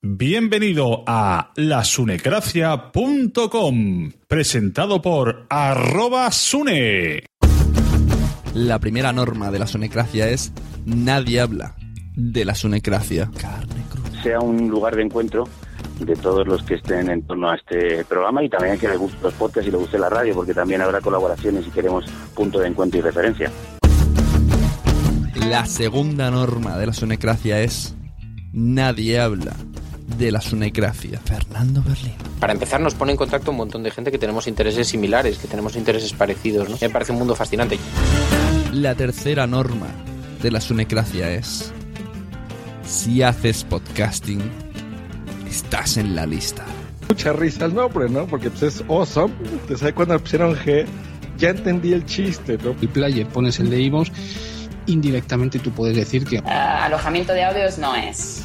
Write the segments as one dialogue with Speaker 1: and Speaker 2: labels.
Speaker 1: Bienvenido a lasunecracia.com, presentado por arroba sune.
Speaker 2: La primera norma de la sunecracia es nadie habla de la sunecracia. Carne cruda.
Speaker 3: sea un lugar de encuentro de todos los que estén en torno a este programa y también a que les gusten los podcasts y les guste la radio, porque también habrá colaboraciones y queremos punto de encuentro y referencia.
Speaker 2: La segunda norma de la sunecracia es nadie habla de la sunecracia. Fernando Berlín.
Speaker 4: Para empezar, nos pone en contacto un montón de gente que tenemos intereses similares, que tenemos intereses parecidos, ¿no? Me parece un mundo fascinante.
Speaker 2: La tercera norma de la sunecracia es si haces podcasting, estás en la lista.
Speaker 5: Mucha risa el nombre, ¿no? Porque pues es awesome. Te sabes cuando pusieron G, ya entendí el chiste, ¿no?
Speaker 6: el player, pones el de iVoox, indirectamente tú puedes decir que
Speaker 7: Eh, alojamiento de audios no es.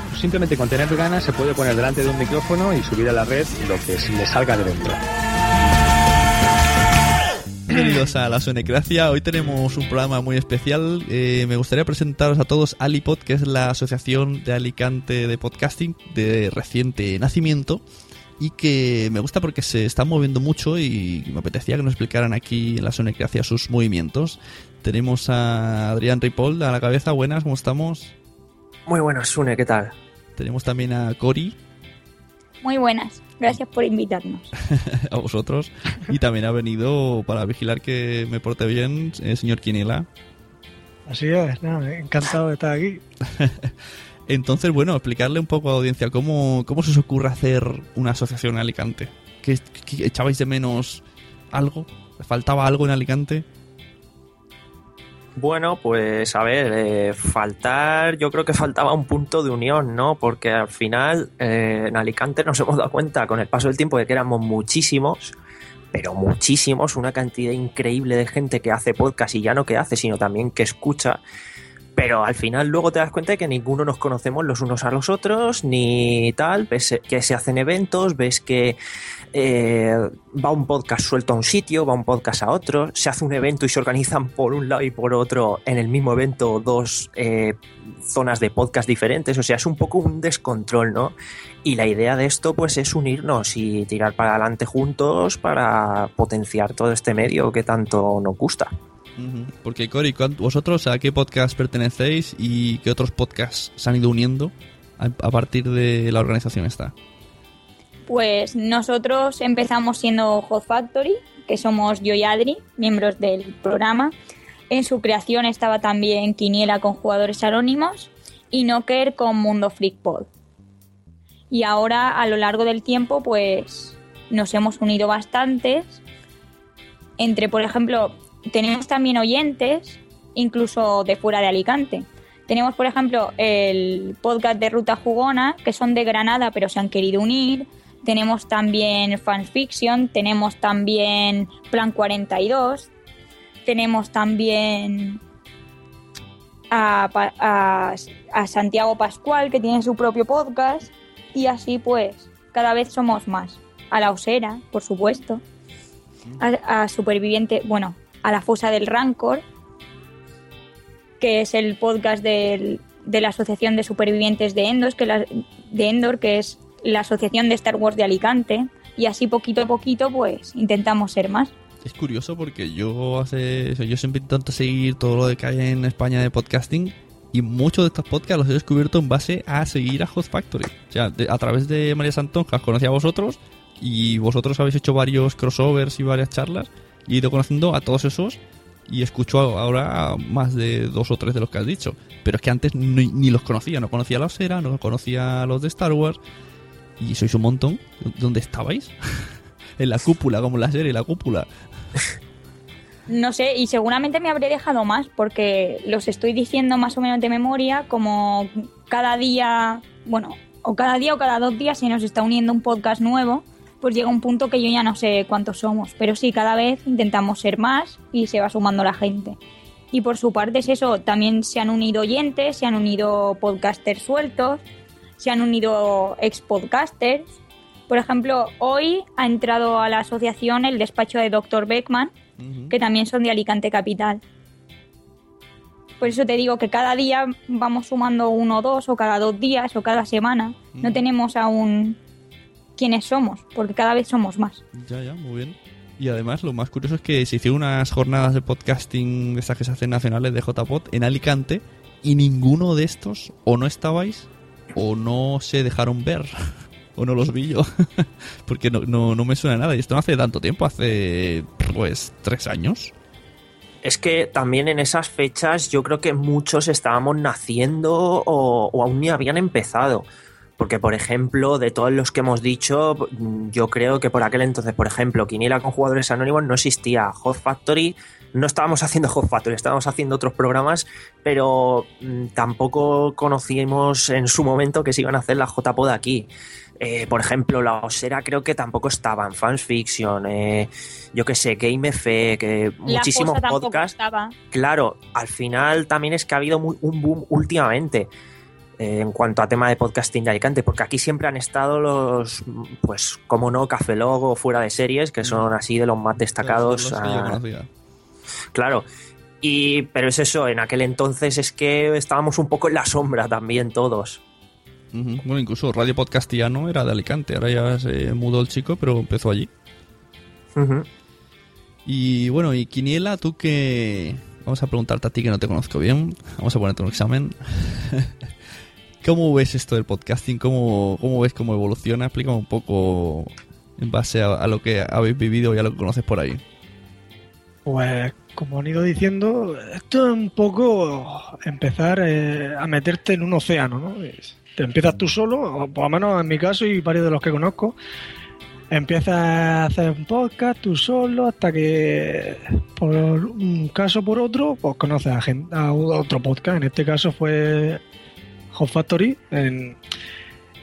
Speaker 8: simplemente con tener ganas se puede poner delante de un micrófono y subir a la red lo que le salga de dentro.
Speaker 2: Bienvenidos a la Sonecracia. Hoy tenemos un programa muy especial. Eh, me gustaría presentaros a todos Alipod, que es la asociación de Alicante de podcasting de reciente nacimiento y que me gusta porque se está moviendo mucho y me apetecía que nos explicaran aquí en la Sonecracia sus movimientos. Tenemos a Adrián Ripoll a la cabeza. Buenas, ¿cómo estamos?
Speaker 9: Muy buenas, Sune, ¿qué tal?
Speaker 2: Tenemos también a Cori,
Speaker 10: Muy buenas, gracias por invitarnos.
Speaker 2: a vosotros. Y también ha venido para vigilar que me porte bien el señor Quiniela.
Speaker 11: Así es, no, encantado de estar aquí.
Speaker 2: Entonces, bueno, explicarle un poco a la audiencia cómo, cómo se os ocurre hacer una asociación en Alicante. ¿Que, que echabais de menos algo ¿Faltaba algo en Alicante?
Speaker 9: Bueno, pues a ver, eh, faltar, yo creo que faltaba un punto de unión, ¿no? Porque al final eh, en Alicante nos hemos dado cuenta con el paso del tiempo de que éramos muchísimos, pero muchísimos, una cantidad increíble de gente que hace podcast y ya no que hace, sino también que escucha. Pero al final luego te das cuenta de que ninguno nos conocemos los unos a los otros, ni tal, ves que se hacen eventos, ves que eh, va un podcast suelto a un sitio, va un podcast a otro, se hace un evento y se organizan por un lado y por otro en el mismo evento dos eh, zonas de podcast diferentes, o sea, es un poco un descontrol, ¿no? Y la idea de esto pues es unirnos y tirar para adelante juntos para potenciar todo este medio que tanto nos gusta.
Speaker 2: Porque Cory, vosotros a qué podcast pertenecéis y qué otros podcasts se han ido uniendo a, partir de la organización esta?
Speaker 10: Pues nosotros empezamos siendo Hot Factory, que somos yo y Adri, miembros del programa. En su creación estaba también Quiniela con jugadores anónimos y Noker con Mundo Freak Pod. Y ahora, a lo largo del tiempo, pues nos hemos unido bastantes. Entre, por ejemplo, tenemos también oyentes, incluso de fuera de Alicante. Tenemos, por ejemplo, el podcast de Ruta Jugona, que son de Granada, pero se han querido unir. Tenemos también Fanfiction, tenemos también Plan 42, tenemos también a, a, Santiago Pascual, que tiene su propio podcast, y así pues cada vez somos más. A la Osera, por supuesto. A, a Superviviente, bueno, a la fosa del Rancor, que es el podcast de la Asociación de Supervivientes de, Endos, que de Endor, que es la Asociación de Star Wars de Alicante, y así poquito a poquito pues intentamos ser más.
Speaker 2: Es curioso porque yo hace yo siempre intento seguir todo lo que hay en España de podcasting y muchos de estos podcasts los he descubierto en base a seguir a Host Factory. O sea, a través de María os conocí a vosotros y vosotros habéis hecho varios crossovers y varias charlas y he ido conociendo a todos esos y escucho ahora más de dos o tres de los que has dicho. Pero es que antes ni, los conocía, no conocía a la Osera, no conocía a los de Star Wars. Y sois un montón. ¿Dónde estabais? en la cúpula, como la serie, la cúpula.
Speaker 10: No sé, y seguramente me habré dejado más porque los estoy diciendo más o menos de memoria, como cada día, bueno, o cada día o cada dos días se nos está uniendo un podcast nuevo pues llega un punto que yo ya no sé cuántos somos, pero sí, cada vez intentamos ser más y se va sumando la gente. Y por su parte es eso, también se han unido oyentes, se han unido podcasters sueltos, se han unido ex podcasters. Por ejemplo, hoy ha entrado a la asociación el despacho de Dr. Beckman, que también son de Alicante Capital. Por eso te digo que cada día vamos sumando uno o dos, o cada dos días, o cada semana. No tenemos aún quiénes somos, porque cada vez somos más.
Speaker 2: Ya, ya, muy bien. Y además, lo más curioso es que se hicieron unas jornadas de podcasting, esas que se hacen nacionales de JPod, en Alicante, y ninguno de estos o no estabais o no se dejaron ver. o no los vi yo. Porque no, no, no me suena nada. Y esto no hace tanto tiempo, hace pues tres años.
Speaker 9: Es que también en esas fechas yo creo que muchos estábamos naciendo o, o aún ni habían empezado. Porque, por ejemplo, de todos los que hemos dicho, yo creo que por aquel entonces, por ejemplo, Quiniela con jugadores anónimos no existía. Hot Factory, no estábamos haciendo Hot Factory, estábamos haciendo otros programas, pero mm, tampoco conocíamos en su momento que se iban a hacer las JPod aquí. Eh, por ejemplo, la Osera creo que tampoco estaba en Fans Fiction, eh, yo que sé, Game F, que muchísimos podcasts. Claro, al final también es que ha habido un boom últimamente. Eh, en cuanto a tema de podcasting de Alicante, porque aquí siempre han estado los, pues, como no, Café Logo, fuera de series, que son así de los más destacados. claro. Y, pero es eso, en aquel entonces es que estábamos un poco en la sombra también todos.
Speaker 2: Bueno, incluso Radio Podcastiano era de Alicante, ahora ya se mudó el chico, pero empezó allí. Y bueno, y Quiniela, tú que... Vamos a preguntarte a ti que no te conozco bien. Vamos a ponerte un examen. ¿Cómo ves esto del podcasting? ¿Cómo, cómo ves cómo evoluciona? Explícame un poco en base a, lo que habéis vivido y a lo que conoces por ahí.
Speaker 11: Pues como han ido diciendo, esto es un poco empezar eh, a meterte en un océano, ¿no? Te empiezas tú solo, por lo menos en mi caso y varios de los que conozco, empiezas a hacer un podcast tú solo hasta que por un caso o por otro pues conoces a, gente, a otro podcast en este caso fue Hot Factory en,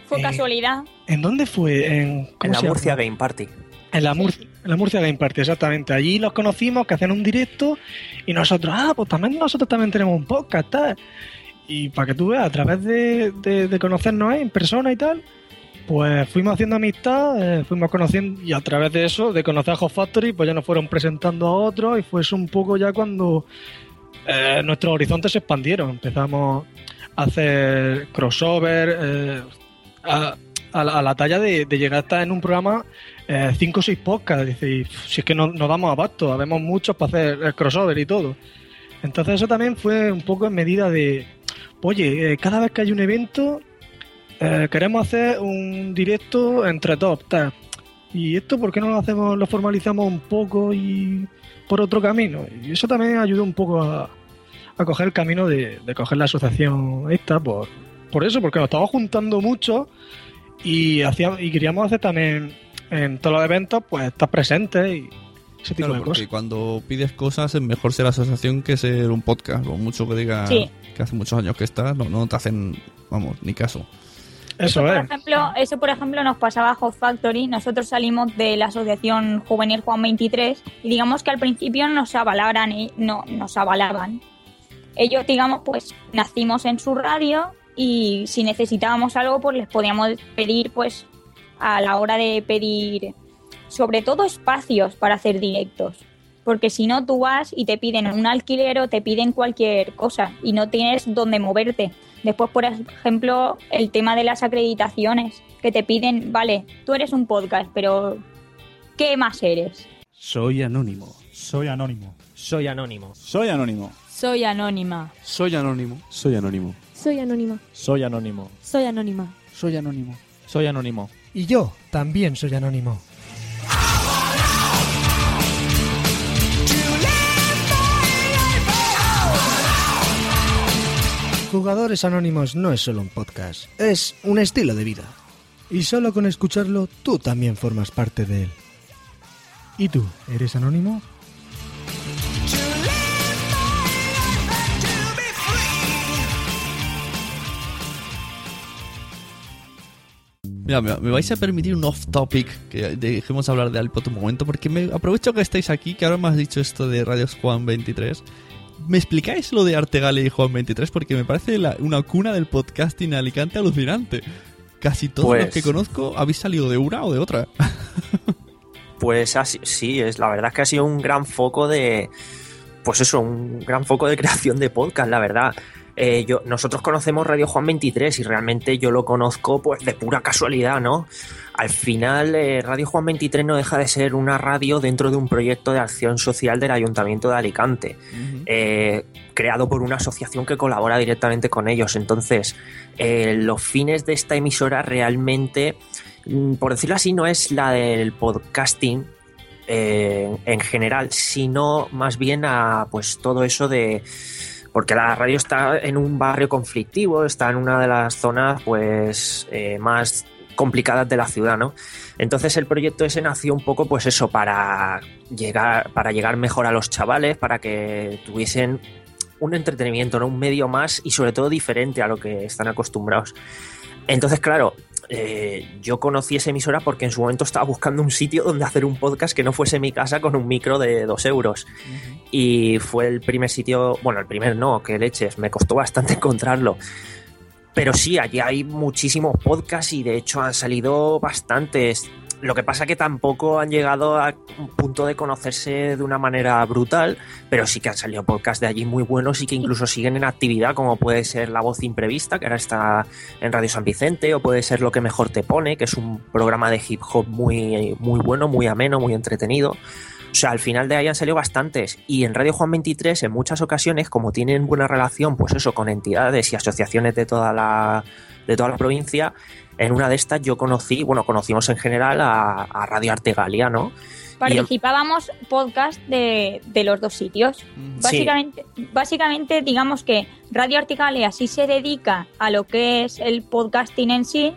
Speaker 10: Fue casualidad.
Speaker 11: ¿en dónde fue? en, ¿cómo
Speaker 9: En la? Murcia Game Party.
Speaker 11: En la, Mur- en la Murcia Game Party, exactamente. Allí los conocimos, que hacían un directo y nosotros, ah, pues también nosotros también tenemos un podcast, tal. Y para que tú veas, a través de, de- de conocernos en persona y tal, pues fuimos haciendo amistad, eh, fuimos conociendo y a través de eso, de conocer a Hot Factory, pues ya nos fueron presentando a otros y fue eso un poco ya cuando eh, nuestros horizontes se expandieron. Empezamos hacer crossover, eh, a, la, a la talla de, llegar a estar en un programa 5 o 6 podcasts. Dice, si es que no, no damos abasto, habemos muchos para hacer el crossover y todo. Entonces eso también fue un poco en medida de, oye, eh, cada vez que hay un evento, eh, queremos hacer un directo entre top. Y esto, ¿por qué no lo hacemos, lo formalizamos un poco y por otro camino? Y eso también ayudó un poco a, a coger el camino de, de coger la asociación esta por, por eso, porque nos estábamos juntando mucho y hacíamos, y queríamos hacer también en todos los eventos, pues estar presentes y ese tipo
Speaker 2: Claro,
Speaker 11: de
Speaker 2: porque
Speaker 11: cosas.
Speaker 2: cuando pides cosas es mejor ser asociación que ser un podcast. O mucho que diga
Speaker 10: Sí.
Speaker 2: que hace muchos años que estás, no, no te hacen, vamos, ni caso.
Speaker 11: Eso
Speaker 10: Por
Speaker 11: es.
Speaker 10: ejemplo, eso por ejemplo nos pasaba a Hot Factory. Nosotros salimos de la asociación juvenil Juan 23 y digamos que al principio nos avalaban, y no nos avalaban. Ellos, digamos, pues nacimos en su radio y si necesitábamos algo, pues les podíamos pedir, pues a la hora de pedir, sobre todo espacios para hacer directos. Porque si no, tú vas y te piden un alquiler o te piden cualquier cosa y no tienes dónde moverte. Después, por ejemplo, el tema de las acreditaciones, que te piden, vale, tú eres un podcast, pero ¿qué más eres?
Speaker 12: Soy anónimo.
Speaker 13: Soy anónimo.
Speaker 12: Soy anónimo.
Speaker 13: Soy anónimo.
Speaker 14: Soy anónima.
Speaker 13: Soy anónimo. Soy anónimo.
Speaker 14: Soy anónima.
Speaker 13: Soy anónimo.
Speaker 14: Soy anónima.
Speaker 13: Soy anónimo.
Speaker 12: Soy anónimo.
Speaker 15: Y yo también soy anónimo. Jugadores Anónimos no es solo un podcast, es un estilo de vida. Y solo con escucharlo tú también formas parte de él. ¿Y tú, eres anónimo?
Speaker 2: Mira, me, me vais a permitir un off topic que dejemos hablar de iPod un momento, porque me aprovecho que estáis aquí, que ahora me has dicho esto de Radios Juan 23. ¿Me explicáis lo de Artegale y Juan 23? Porque me parece la- una cuna del podcasting Alicante alucinante. Casi todos
Speaker 9: Pues-
Speaker 2: los que conozco habéis salido de una o de otra.
Speaker 9: Pues así, sí, es la verdad es que ha sido un gran foco de, pues eso, un gran foco de creación de podcast, la verdad. Eh, yo, nosotros conocemos Radio Juan 23 y realmente yo lo conozco pues de pura casualidad, ¿no? Al final, eh, Radio Juan 23 no deja de ser una radio dentro de un proyecto de acción social del Ayuntamiento de Alicante, eh, creado por una asociación que colabora directamente con ellos. Entonces, los fines de esta emisora realmente, mm, por decirlo así, no es la del podcasting, eh, en general, sino más bien a pues todo eso de porque la radio está en un barrio conflictivo, está en una de las zonas pues eh, más complicadas de la ciudad, ¿no? Entonces el proyecto ese nació un poco pues eso para llegar para llegar mejor a los chavales, para que tuviesen un entretenimiento, ¿no? un medio más y sobre todo diferente a lo que están acostumbrados. Entonces, claro, eh, yo conocí esa emisora porque en su momento estaba buscando un sitio donde hacer un podcast que no fuese mi casa con un micro de dos euros. Y fue el primer sitio, bueno, el primer no, que leches, me costó bastante encontrarlo. Pero sí, allí hay muchísimos podcasts y de hecho han salido bastantes. Lo que pasa que tampoco han llegado a un punto de conocerse de una manera brutal, pero sí que han salido podcasts de allí muy buenos y que incluso siguen en actividad, como puede ser La Voz Imprevista, que ahora está en Radio San Vicente, o puede ser Lo que mejor te pone, que es un programa de hip hop muy, muy bueno, muy ameno, muy entretenido. O sea, al final de ahí han salido bastantes. Y en Radio Juan 23, en muchas ocasiones, como tienen buena relación, pues eso, con entidades y asociaciones de toda la, de toda la provincia, en una de estas yo conocí, bueno, conocimos en general a, a Radio Artegalia, ¿no?
Speaker 10: Participábamos podcast de, de los dos sitios. Básicamente, básicamente, digamos que Radio Articale así se dedica a lo que es el podcasting en sí,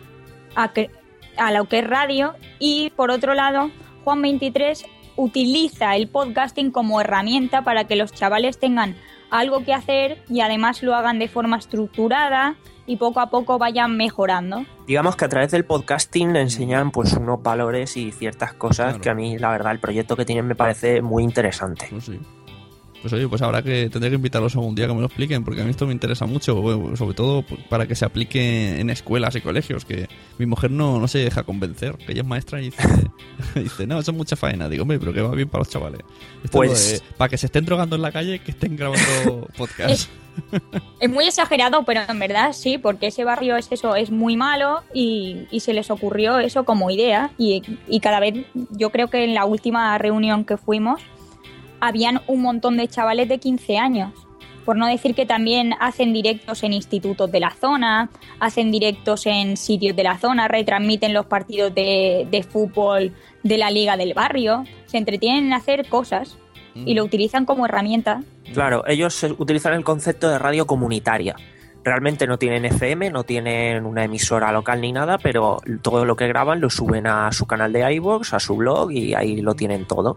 Speaker 10: a que a lo que es radio y por otro lado, Juan 23 utiliza el podcasting como herramienta para que los chavales tengan algo que hacer y además lo hagan de forma estructurada y poco a poco vayan mejorando.
Speaker 9: Digamos que a través del podcasting enseñan pues unos valores y ciertas cosas que a mí la verdad el proyecto que tienen me parece muy interesante.
Speaker 2: Pues sí. Pues oye, pues habrá que tendré que invitarlos algún día que me lo expliquen, porque a mí esto me interesa mucho, sobre todo para que se aplique en escuelas y colegios, que mi mujer no, no se deja convencer, que ella es maestra y dice, dice no, eso es mucha faena. Digo, hombre, pero que va bien para los chavales. Esto
Speaker 9: Pues-
Speaker 2: es de- para que se estén drogando en la calle, que estén grabando podcast.
Speaker 10: Es muy exagerado, pero en verdad sí, porque ese barrio es eso, es muy malo y, y se les ocurrió eso como idea y, y cada vez, yo creo que en la última reunión que fuimos, habían un montón de chavales de 15 años. Por no decir que también hacen directos en institutos de la zona, hacen directos en sitios de la zona, retransmiten los partidos de, de fútbol de la liga del barrio, se entretienen en hacer cosas y lo utilizan como herramienta.
Speaker 9: Claro, ellos utilizan el concepto de radio comunitaria. Realmente no tienen FM, no tienen una emisora local ni nada, pero todo lo que graban lo suben a su canal de iVoox, a su blog y ahí lo tienen todo.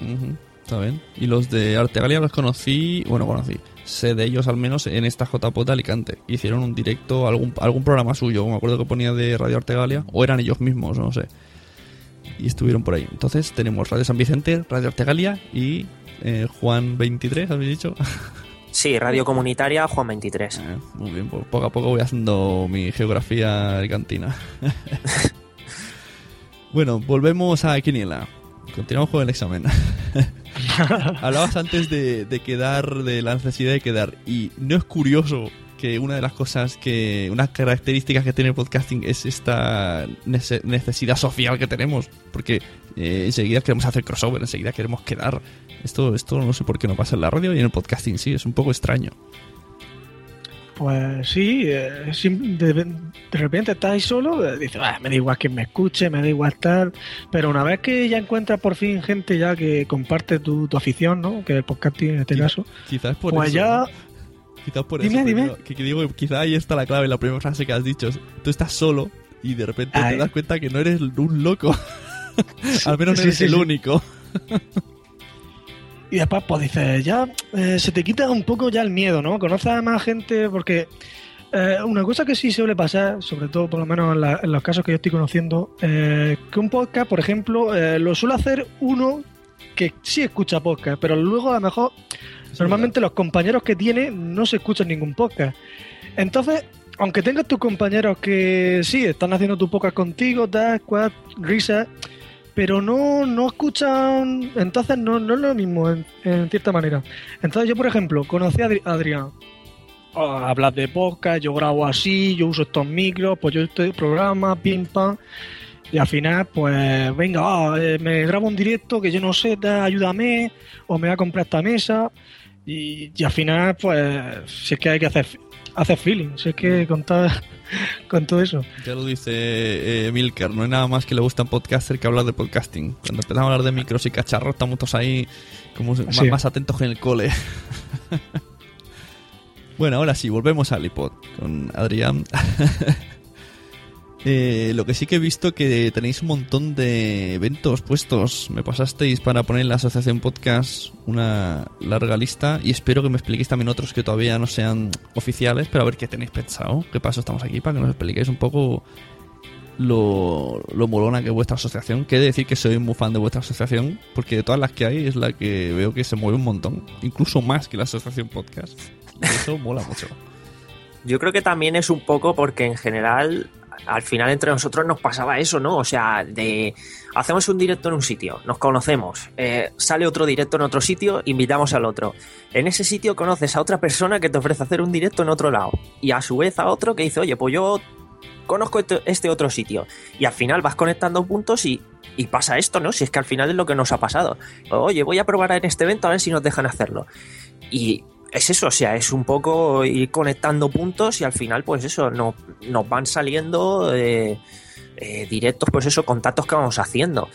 Speaker 2: Ujú, Está bien. Y los de Artegalia los conocí, bueno, conocí, sé de ellos al menos en esta JPOT de Alicante. Hicieron un directo, algún, algún programa suyo, me acuerdo que ponía de Radio Artegalia, o eran ellos mismos, no sé. Y estuvieron por ahí. Entonces tenemos Radio San Vicente, Radio Artegalia y eh, Juan 23, ¿habéis dicho?
Speaker 9: Sí, radio comunitaria Juan 23.
Speaker 2: Muy bien, pues poco a poco voy haciendo mi geografía alicantina. bueno, volvemos a Quiniela. Continuamos con el examen. Hablabas antes de, de quedar, de la necesidad de quedar. Y no es curioso que una de las cosas que, unas características que tiene el podcasting es esta nece- necesidad social que tenemos. Porque eh, enseguida queremos hacer crossover, enseguida queremos quedar. Esto, esto no sé por qué no pasa en la radio y en el podcasting sí, es un poco extraño.
Speaker 11: Pues sí, eh, de, de repente estás ahí solo, eh, dices, "Ah, me da igual que me escuche, me da igual tal, pero una vez que ya encuentras por fin gente ya que comparte tu, tu afición, ¿no? Que el podcasting en este caso,
Speaker 2: Quizás por
Speaker 11: pues
Speaker 2: eso.
Speaker 11: ya...
Speaker 2: Quizás por
Speaker 11: Dime,
Speaker 2: eso.
Speaker 11: dime.
Speaker 2: Que, que digo, quizá ahí está la clave, la primera frase que has dicho. Tú estás solo y de repente
Speaker 11: Ay.
Speaker 2: te das cuenta que no eres un loco. Al menos no
Speaker 11: Sí,
Speaker 2: eres
Speaker 11: sí,
Speaker 2: el
Speaker 11: sí.
Speaker 2: único.
Speaker 11: Y después, pues dices, ya eh, se te quita un poco ya el miedo, ¿no? Conoces a más gente porque eh, una cosa que sí suele pasar, sobre todo por lo menos en, la- en los casos que yo estoy conociendo, eh, que un podcast, por ejemplo, eh, lo suele hacer uno que sí escucha podcast, pero luego a lo mejor normalmente los compañeros que tiene no se escuchan ningún podcast. Entonces, aunque tengas tus compañeros que sí están haciendo tu podcast contigo, tal, cual, risas, pero no, no escuchan, entonces no, no es lo mismo en, cierta manera. Entonces yo, por ejemplo, conocí a Adri- Adrián. Oh, hablas de podcast, yo grabo así, yo uso estos micros, pues yo este programa, pim pam. Y al final, pues venga, ah, eh, me grabo un directo que yo no sé, tal, ayúdame, o me voy a comprar esta mesa. Y, y al final, pues, si es que hay que hacer, hacer feeling, si es que con, todo- con todo eso.
Speaker 2: Ya lo dice eh, Milker, no hay nada más que le gusta un podcaster que hablar de podcasting. Cuando empezamos a hablar de micros y cacharros, estamos todos ahí como más, más atentos que en el cole. bueno, ahora sí, volvemos al iPod con Adrián. Eh, lo que sí que he visto que tenéis un montón de eventos puestos. Me pasasteis para poner en la asociación podcast una larga lista y espero que me expliquéis también otros que todavía no sean oficiales, pero a ver qué tenéis pensado. ¿Qué paso estamos aquí para que nos expliquéis un poco lo, lo molona que es vuestra asociación? Que he de decir que soy muy fan de vuestra asociación, porque de todas las que hay es la que veo que se mueve un montón, incluso más que la asociación podcast. Eso mola mucho.
Speaker 9: Yo creo que también es un poco porque en general, al final entre nosotros nos pasaba eso, ¿no? O sea, de hacemos un directo en un sitio, nos conocemos, eh, sale otro directo en otro sitio, invitamos al otro. En ese sitio conoces a otra persona que te ofrece hacer un directo en otro lado y a su vez a otro que dice, oye, pues yo conozco este, este otro sitio. Y al final vas conectando puntos y, y pasa esto, ¿no? Si es que al final es lo que nos ha pasado. Oye, voy a probar en este evento a ver si nos dejan hacerlo. Y es eso, o sea, es un poco ir conectando puntos y al final, pues eso, no, nos van saliendo eh, eh, directos, pues eso, contactos que vamos haciendo.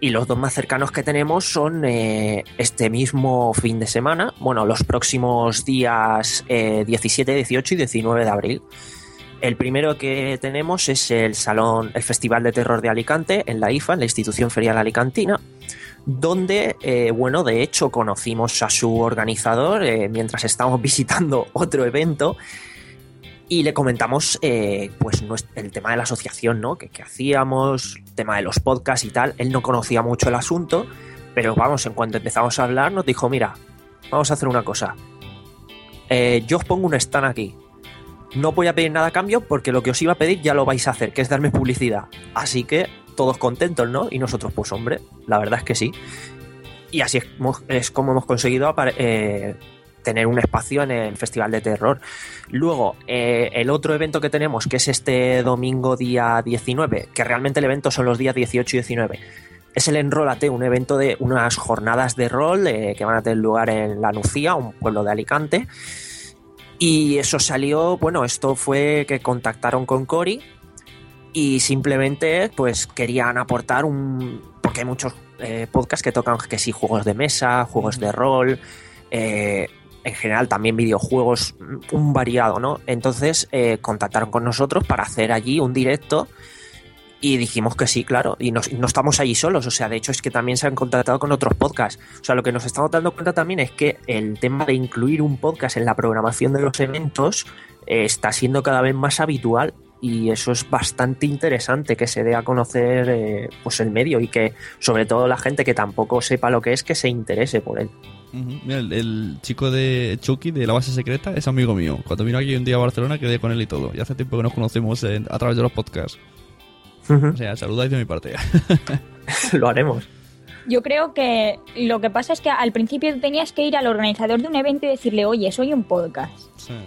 Speaker 9: Y los dos más cercanos que tenemos son eh, este mismo fin de semana, bueno, los próximos días eh, 17, 18 y 19 de abril. El primero que tenemos es el Salón, el Festival de Terror de Alicante, en la IFA, en la Institución Ferial Alicantina, donde, eh, bueno, de hecho conocimos a su organizador eh, mientras estábamos visitando otro evento y le comentamos eh, pues el tema de la asociación, ¿no? Que, que hacíamos, el tema de los podcasts y tal. Él no conocía mucho el asunto, pero vamos, en cuanto empezamos a hablar, nos dijo, mira, vamos a hacer una cosa. Yo os pongo un stand aquí. No voy a pedir nada a cambio porque lo que os iba a pedir ya lo vais a hacer, que es darme publicidad. Así que todos contentos, ¿no? Y nosotros, pues hombre, la verdad es que sí. Y así es, mo- es como hemos conseguido eh, tener un espacio en el Festival de Terror. Luego, eh, el otro evento que tenemos, que es este domingo día 19, que realmente el evento son los días 18 y 19, es el Enrólate, un evento de unas jornadas de rol eh, que van a tener lugar en La Nucía, un pueblo de Alicante. Y eso salió, bueno, esto fue que contactaron con Cory y simplemente pues querían aportar un... porque hay muchos eh, podcasts que tocan que sí, juegos de mesa, juegos de rol, eh, en general también videojuegos, un variado, ¿no? Entonces eh, contactaron con nosotros para hacer allí un directo y dijimos que sí, claro, y nos- y no estamos allí solos, o sea, de hecho es que también se han contactado con otros podcasts. O sea, lo que nos estamos dando cuenta también es que el tema de incluir un podcast en la programación de los eventos eh, está siendo cada vez más habitual y eso es bastante interesante que se dé a conocer eh, pues el medio y que sobre todo la gente que tampoco sepa lo que es que se interese por él.
Speaker 2: Mira, el, el chico de Chucky de la base secreta es amigo mío. Cuando vino aquí un día a Barcelona quedé con él y todo. Y hace tiempo que nos conocemos en- a través de los podcasts. O sea, saludáis de mi parte.
Speaker 9: Lo haremos.
Speaker 10: Yo creo que lo que pasa es que al principio tenías que ir al organizador de un evento y decirle, oye, soy un podcast.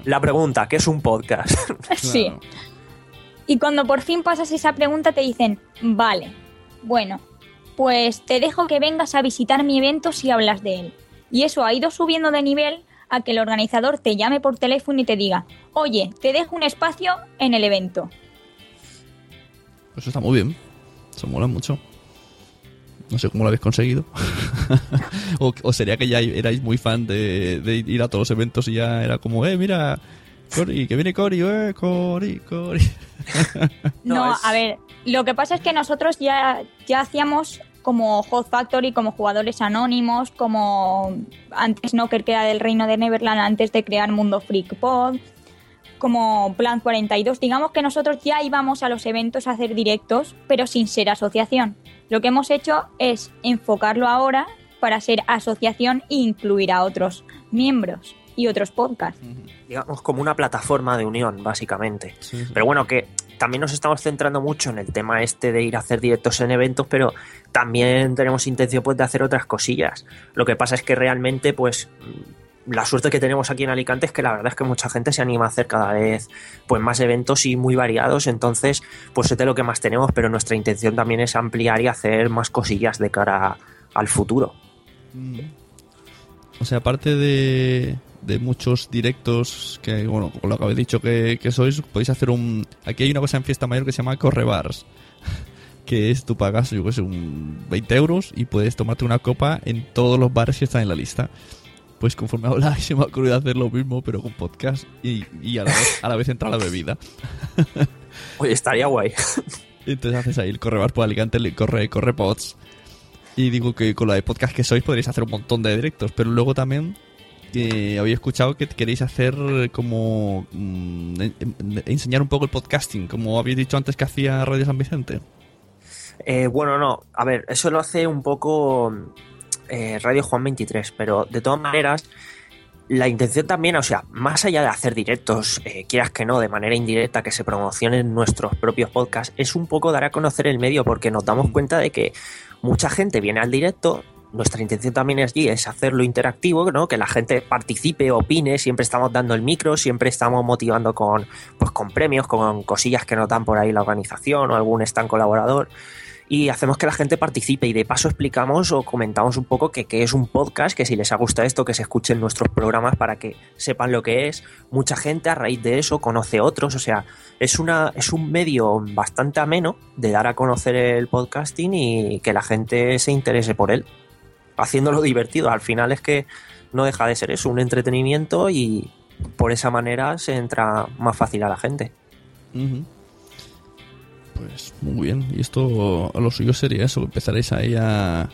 Speaker 9: La pregunta, ¿qué es un podcast?
Speaker 10: Sí. Y cuando por fin pasas esa pregunta te dicen, vale, bueno, pues te dejo que vengas a visitar mi evento si hablas de él. Y eso ha ido subiendo de nivel a que el organizador te llame por teléfono y te diga, oye, te dejo un espacio en el evento.
Speaker 2: Eso está muy bien. Eso mola mucho. No sé cómo lo habéis conseguido. o, sería que ya erais muy fan de ir a todos los eventos y ya era como, eh, mira, Cory, que viene Cory, eh, Cory, Cory.
Speaker 10: No, a ver, lo que pasa es que nosotros ya, ya hacíamos como Hot Factory, como jugadores anónimos, como antes Knocker, que era del Reino de Neverland, antes de crear Mundo Freak Pod, como Plan 42. Digamos que nosotros ya íbamos a los eventos a hacer directos, pero sin ser asociación. Lo que hemos hecho es enfocarlo ahora para ser asociación e incluir a otros miembros y otros podcasts.
Speaker 9: digamos, como una plataforma de unión, básicamente. Pero bueno, que también nos estamos centrando mucho en el tema este de ir a hacer directos en eventos, pero también tenemos intención pues, de hacer otras cosillas. Lo que pasa es que realmente, pues, la suerte que tenemos aquí en Alicante es que la verdad es que mucha gente se anima a hacer cada vez pues más eventos y muy variados, entonces pues es de lo que más tenemos, pero nuestra intención también es ampliar y hacer más cosillas de cara al futuro.
Speaker 2: O sea, aparte de, de muchos directos que, bueno, con lo que habéis dicho que, que sois, podéis hacer un... Aquí hay una cosa en Fiesta Mayor que se llama Correbars. Que es, tú pagas, yo que sé, un 20 euros y puedes tomarte una copa en todos los bares que están en la lista. Pues conforme habláis se me ha ocurrido hacer lo mismo, pero con podcast y, y a, la vez, a la vez entra la bebida.
Speaker 9: Oye, estaría guay.
Speaker 2: Entonces haces ahí el Correbars por Alicante, el corre, corre pods. Y digo que con la de podcast que sois podréis hacer un montón de directos, pero luego también eh, había escuchado que queréis hacer como mm, en- en- enseñar un poco el podcasting, como habéis dicho antes que hacía Radio San Vicente.
Speaker 9: Eh, bueno, no, a ver, eso lo hace un poco eh, Radio Juan 23, pero de todas maneras, la intención también, o sea, más allá de hacer directos, eh, quieras que no, de manera indirecta, que se promocionen nuestros propios podcasts, es un poco dar a conocer el medio, porque nos damos cuenta de que mucha gente viene al directo. Nuestra intención también allí es hacerlo interactivo, ¿no? Que la gente participe, opine, siempre estamos dando el micro, siempre estamos motivando con, pues, con premios, con cosillas que nos dan por ahí la organización o algún stand colaborador y hacemos que la gente participe y de paso explicamos o comentamos un poco que, es un podcast, que si les ha gustado esto, que se escuchen nuestros programas para que sepan lo que es. Mucha gente a raíz de eso conoce otros, o sea, es, una, es un medio bastante ameno de dar a conocer el podcasting y que la gente se interese por él, haciéndolo divertido. Al final es que no deja de ser eso, un entretenimiento y por esa manera se entra más fácil a la gente.
Speaker 2: Pues muy bien. Y esto a lo suyo sería eso. Empezaréis ahí a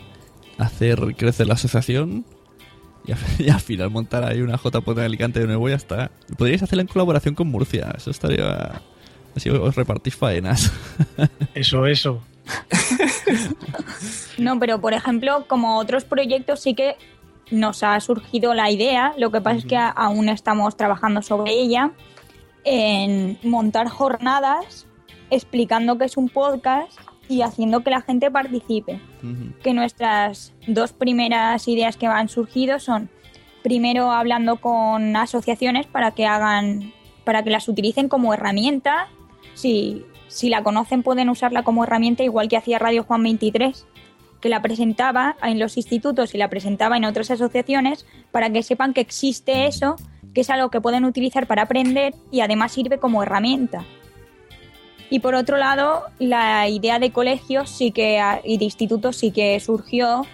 Speaker 2: hacer crecer la asociación y, a- y al final montar ahí una JPOT en Alicante de nuevo y ya está. Podríais hacerla en colaboración con Murcia. Eso estaría... Así os repartís faenas.
Speaker 11: Eso, eso.
Speaker 10: No, pero por ejemplo, como otros proyectos sí que nos ha surgido la idea, lo que pasa es que aún estamos trabajando sobre ella, en montar jornadas explicando que es un podcast y haciendo que la gente participe. Que nuestras dos primeras ideas que han surgido son primero hablando con asociaciones para que hagan para que las utilicen como herramienta. Si, si la conocen pueden usarla como herramienta igual que hacía Radio Juan 23, que la presentaba en los institutos y la presentaba en otras asociaciones para que sepan que existe eso, que es algo que pueden utilizar para aprender y además sirve como herramienta. Y por otro lado, la idea de colegios sí que y de institutos sí que surgió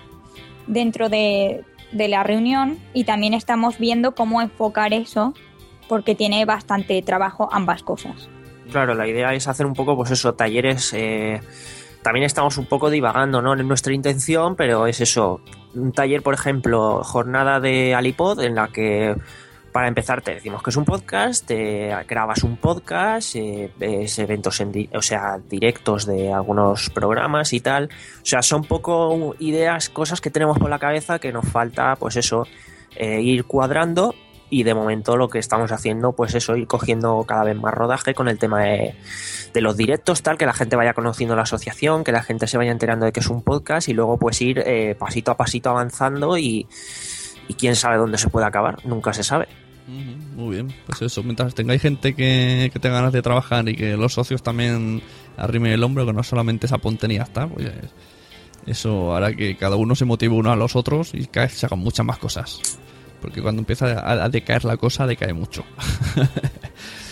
Speaker 10: dentro de, de la reunión y también estamos viendo cómo enfocar eso porque tiene bastante trabajo ambas cosas.
Speaker 9: Claro, la idea es hacer un poco, pues eso, talleres. eh, también estamos un poco divagando, ¿no? En nuestra intención, pero es eso. Un taller, por ejemplo, jornada de Alipod, en la que para empezar te decimos que es un podcast, te grabas un podcast, eh, ves eventos, en di- o sea, directos de algunos programas y tal. O sea, son poco ideas, cosas que tenemos por la cabeza que nos falta, pues eso, eh, ir cuadrando y de momento lo que estamos haciendo pues eso ir cogiendo cada vez más rodaje con el tema de, de los directos tal que la gente vaya conociendo la asociación que la gente se vaya enterando de que es un podcast y luego pues ir eh, pasito a pasito avanzando y, quién sabe dónde se puede acabar nunca se sabe
Speaker 2: Muy bien, pues eso, mientras tengáis gente que, que tenga ganas de trabajar y que los socios también arrimen el hombro, que no solamente se apunten y ya está, pues eso hará que cada uno se motive uno a los otros y cada vez se hagan muchas más cosas. Porque cuando empieza a, a decaer la cosa, decae mucho.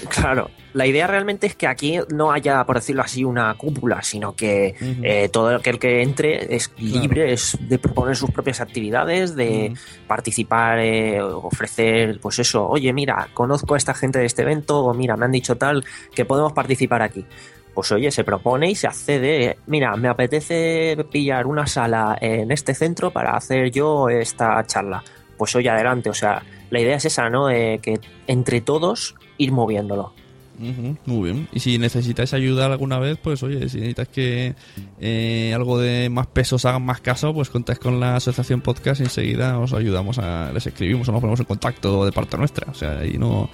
Speaker 9: Claro, la idea realmente es que aquí no haya, por decirlo así, una cúpula, sino que eh, todo aquel que entre es libre es de proponer sus propias actividades, de participar, eh, ofrecer, pues eso, oye, mira, conozco a esta gente de este evento, o mira, me han dicho tal, que podemos participar aquí. Pues oye, se propone y se accede. Mira, me apetece pillar una sala en este centro para hacer yo esta charla. Pues oye, adelante. O sea, la idea es esa, ¿no? Que entre todos ir moviéndolo.
Speaker 2: Muy bien. Y si necesitáis ayuda alguna vez, pues oye, si necesitáis que eh, algo de más peso os hagan más caso, pues contáis con la asociación podcast y enseguida os ayudamos a. les escribimos o nos ponemos en contacto de parte nuestra. O sea, ahí no.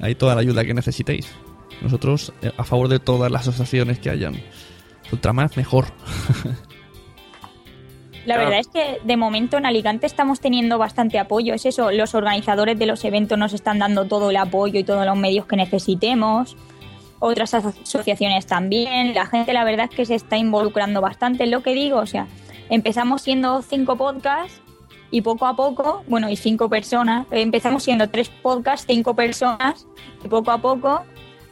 Speaker 2: Hay toda la ayuda que necesitéis. Nosotros eh, a favor de todas las asociaciones que hayan. Contra más, mejor.
Speaker 10: La verdad es que de momento en Alicante estamos teniendo bastante apoyo. Es eso, los organizadores de los eventos nos están dando todo el apoyo y todos los medios que necesitemos. Otras aso- asociaciones también. La gente, la verdad es que se está involucrando bastante. Es lo que digo, o sea, empezamos siendo cinco podcasts y poco a poco, bueno, y cinco personas. eh, Empezamos siendo tres podcasts, cinco personas y poco a poco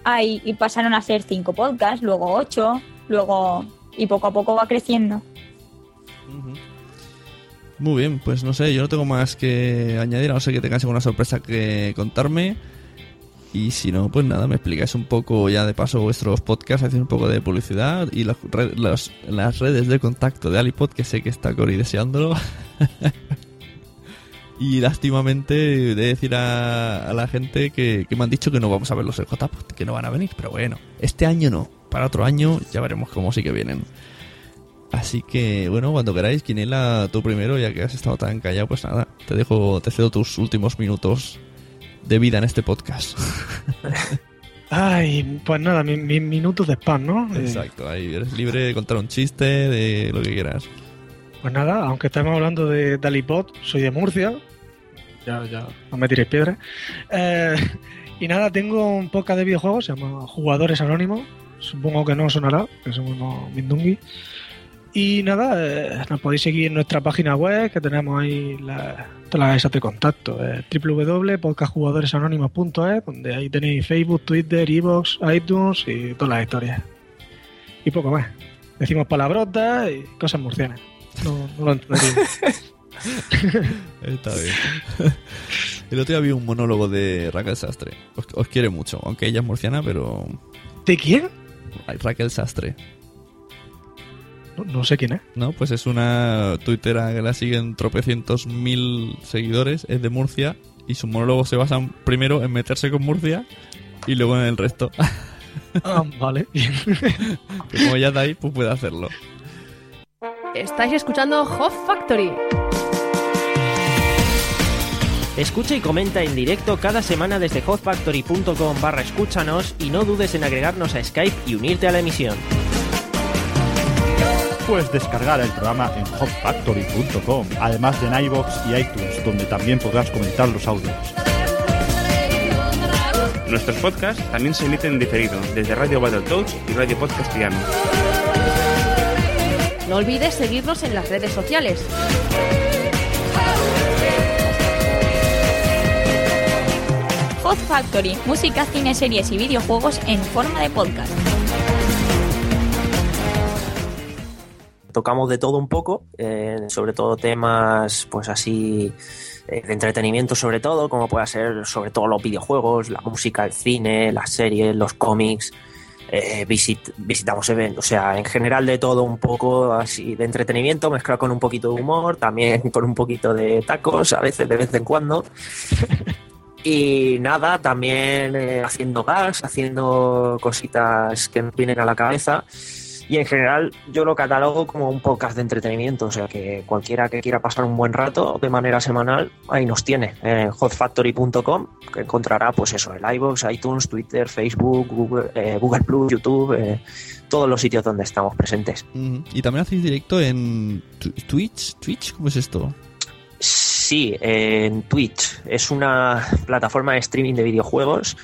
Speaker 10: hay, y pasaron a ser cinco podcasts, luego ocho, luego y poco a poco va creciendo.
Speaker 2: Muy bien, pues no sé, yo no tengo más que añadir, a no ser que tengáis alguna sorpresa que contarme. Y si no, pues nada, me explicáis un poco ya de paso vuestros podcasts, hacéis un poco de publicidad y las, red- las- redes de contacto de Alipod, que sé que está Cori deseándolo. y lástimamente de decir a, la gente que, que me han dicho que no vamos a ver los JPod, que no van a venir, pero bueno, este año no, para otro año ya veremos cómo sí que vienen. Así que, bueno, cuando queráis, Quinela, tú primero, ya que has estado tan callado, pues nada, te dejo, te cedo tus últimos minutos de vida en este podcast.
Speaker 11: Ay, pues nada, mi, mi minuto de spam, ¿no? Eh,
Speaker 2: Exacto, ahí eres libre de contar un chiste, de lo que quieras.
Speaker 11: Pues nada, aunque estemos hablando de Dalipod, soy de Murcia. Ya, ya, no me tiréis piedras. Eh, y nada, tengo un podcast de videojuegos, se llama Jugadores Anónimos. Supongo que no sonará, que somos unos mindungui. Y nada, eh, nos podéis seguir en nuestra página web, que tenemos ahí la- todas las esas de contacto, eh, www.podcastjugadoresanónimos.es, donde ahí tenéis Facebook, Twitter, Evox, iTunes y todas las historias. Y poco más. Decimos palabrotas y cosas murcianas. No, no lo entendería.
Speaker 2: Está bien. El otro día vi un monólogo de Raquel Sastre. Os, os quiere mucho, aunque ella es murciana, pero
Speaker 11: ¿De quién?
Speaker 2: Raquel Sastre.
Speaker 11: No, no sé quién es.
Speaker 2: No, pues es una tuitera que la siguen tropecientos mil seguidores, es de Murcia y sus monólogos se basan primero en meterse con Murcia y luego en el resto.
Speaker 11: Ah, vale.
Speaker 2: que como ya de ahí, pues puede hacerlo.
Speaker 16: Estáis escuchando Hot Factory.
Speaker 9: Escucha y comenta en directo cada semana desde hotfactory.com barra escúchanos y no dudes en agregarnos a Skype y unirte a la emisión.
Speaker 17: Puedes descargar el programa en hotfactory.com, además de en iVoox y iTunes, donde también podrás comentar los audios.
Speaker 18: Nuestros podcasts también se emiten en diferido desde Radio Battletoads y Radio Podcast Piano.
Speaker 16: No olvides seguirnos en las redes sociales.
Speaker 10: Hot Factory, música, cine, series y videojuegos en forma de podcast.
Speaker 9: Tocamos de todo un poco, eh, sobre todo temas pues así eh, de entretenimiento sobre todo, como puede ser sobre todo los videojuegos, la música, el cine, las series, los cómics. Eh, visit- visitamos eventos, o sea, en general de todo un poco así de entretenimiento, mezclado con un poquito de humor, también con un poquito de tacos, a veces de vez en cuando. Y nada, también haciendo gags, haciendo cositas que nos vienen a la cabeza. Y en general yo lo catalogo como un podcast de entretenimiento, o sea que cualquiera que quiera pasar un buen rato de manera semanal, ahí nos tiene, en hotfactory.com, que encontrará pues eso, el iVoox, iTunes, Twitter, Facebook, Google, eh, Google Plus, YouTube, eh, todos los sitios donde estamos presentes.
Speaker 2: Y también hacéis directo en Twitch. ¿Twitch? ¿Cómo es esto?
Speaker 9: Sí, en Twitch. Es una plataforma de streaming de videojuegos,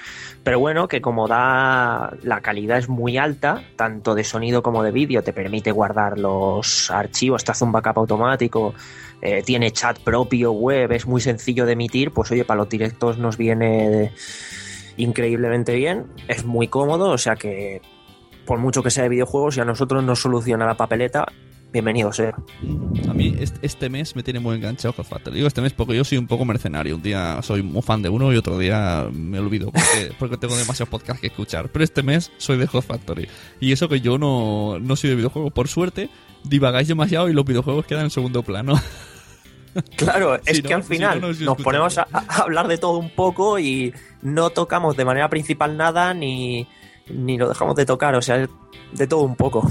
Speaker 9: pero bueno, que como da la calidad es muy alta, tanto de sonido como de vídeo, te permite guardar los archivos, te hace un backup automático, eh, tiene chat propio, web, es muy sencillo de emitir, pues oye, para los directos nos viene increíblemente bien, es muy cómodo, o sea que por mucho que sea de videojuegos y a nosotros nos soluciona la papeleta, bienvenido sea.
Speaker 2: A mí este, mes me tiene muy enganchado Hot Factory. Digo este mes porque yo soy un poco mercenario. Un día soy muy fan de uno y otro día me olvido porque, porque tengo demasiados podcasts que escuchar. Pero este mes soy de Hot Factory. Y eso que yo no, no soy de videojuegos. Por suerte, divagáis demasiado y los videojuegos quedan en segundo plano.
Speaker 9: Claro, es
Speaker 2: Si
Speaker 9: que
Speaker 2: no-
Speaker 9: al
Speaker 2: si
Speaker 9: final
Speaker 2: no, no os
Speaker 9: nos ponemos a, a hablar de todo un poco y no tocamos de manera principal nada ni, ni lo dejamos de tocar, o sea, de todo un poco.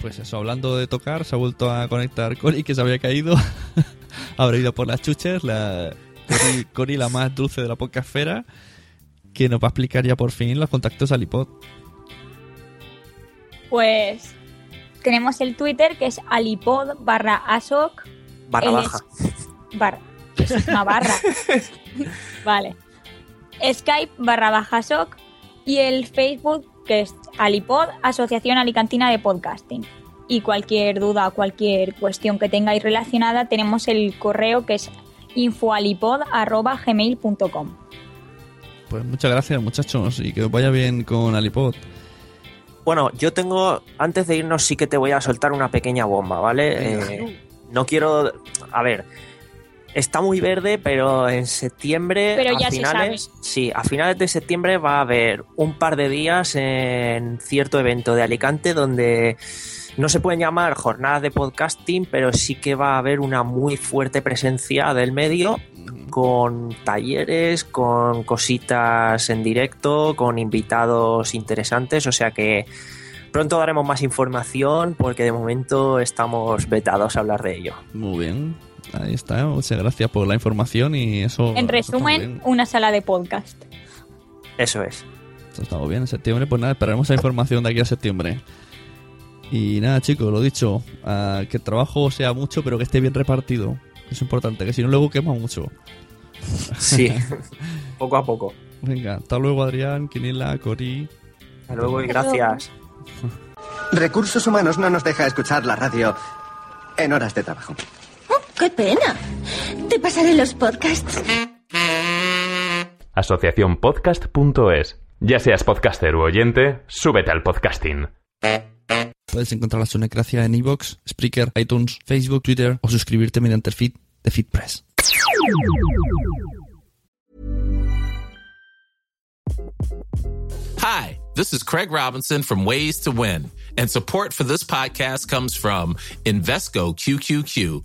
Speaker 2: Pues eso, hablando de tocar, se ha vuelto a conectar Cori, que se había caído. Habrá ido por las chuches. La Cori, Cori, la más dulce de la podcastfera, que nos va a explicar ya por fin los contactos al iPod.
Speaker 10: Pues tenemos el Twitter que es alipod barra asoc.
Speaker 9: Barra baja.
Speaker 10: es- Barra. Es una barra. vale. Skype barra baja soc. Y el Facebook que es Alipod, Asociación Alicantina de Podcasting. Y cualquier duda o cualquier cuestión que tengáis relacionada, tenemos el correo que es infoalipod.gmail.com.
Speaker 2: Pues muchas gracias, muchachos, y que os vaya bien con Alipod.
Speaker 9: Bueno, yo tengo, antes de irnos sí que te voy a soltar una pequeña bomba, ¿vale? Eh, no quiero, a ver, está muy verde, pero en septiembre,
Speaker 10: Pero
Speaker 9: a
Speaker 10: ya
Speaker 9: finales, sí, a finales de septiembre va a haber un par de días en cierto evento de Alicante donde no se pueden llamar jornadas de podcasting, pero sí que va a haber una muy fuerte presencia del medio con talleres, con cositas en directo, con invitados interesantes, o sea que pronto daremos más información porque de momento estamos vetados a hablar de ello.
Speaker 2: Muy bien, ahí está. Muchas gracias por la información y eso.
Speaker 10: En resumen, una sala de podcast.
Speaker 9: Eso es.
Speaker 2: Eso está muy bien en septiembre. Pues nada, esperaremos esa información de aquí a septiembre. Y nada, chicos, lo dicho, que el trabajo sea mucho, pero que esté bien repartido. Es importante, que si no, luego quema mucho.
Speaker 9: Sí, poco a poco.
Speaker 2: Venga, hasta luego, Adrián, Quinila, Cori.
Speaker 9: Hasta luego y gracias.
Speaker 19: Recursos Humanos no nos deja escuchar la radio en horas de trabajo.
Speaker 20: ¡Qué pena! Te pasaré los podcasts.
Speaker 21: Asociaciónpodcast.es. Ya seas podcaster u oyente, súbete al podcasting.
Speaker 2: Puedes encontrar la Sonecracia en iVoox, Spreaker, iTunes, Facebook, Twitter o suscribirte mediante el feed de FeedPress.
Speaker 22: Hi,
Speaker 23: This is Craig Robinson from Ways to Win, and support for this podcast comes from Invesco QQQ,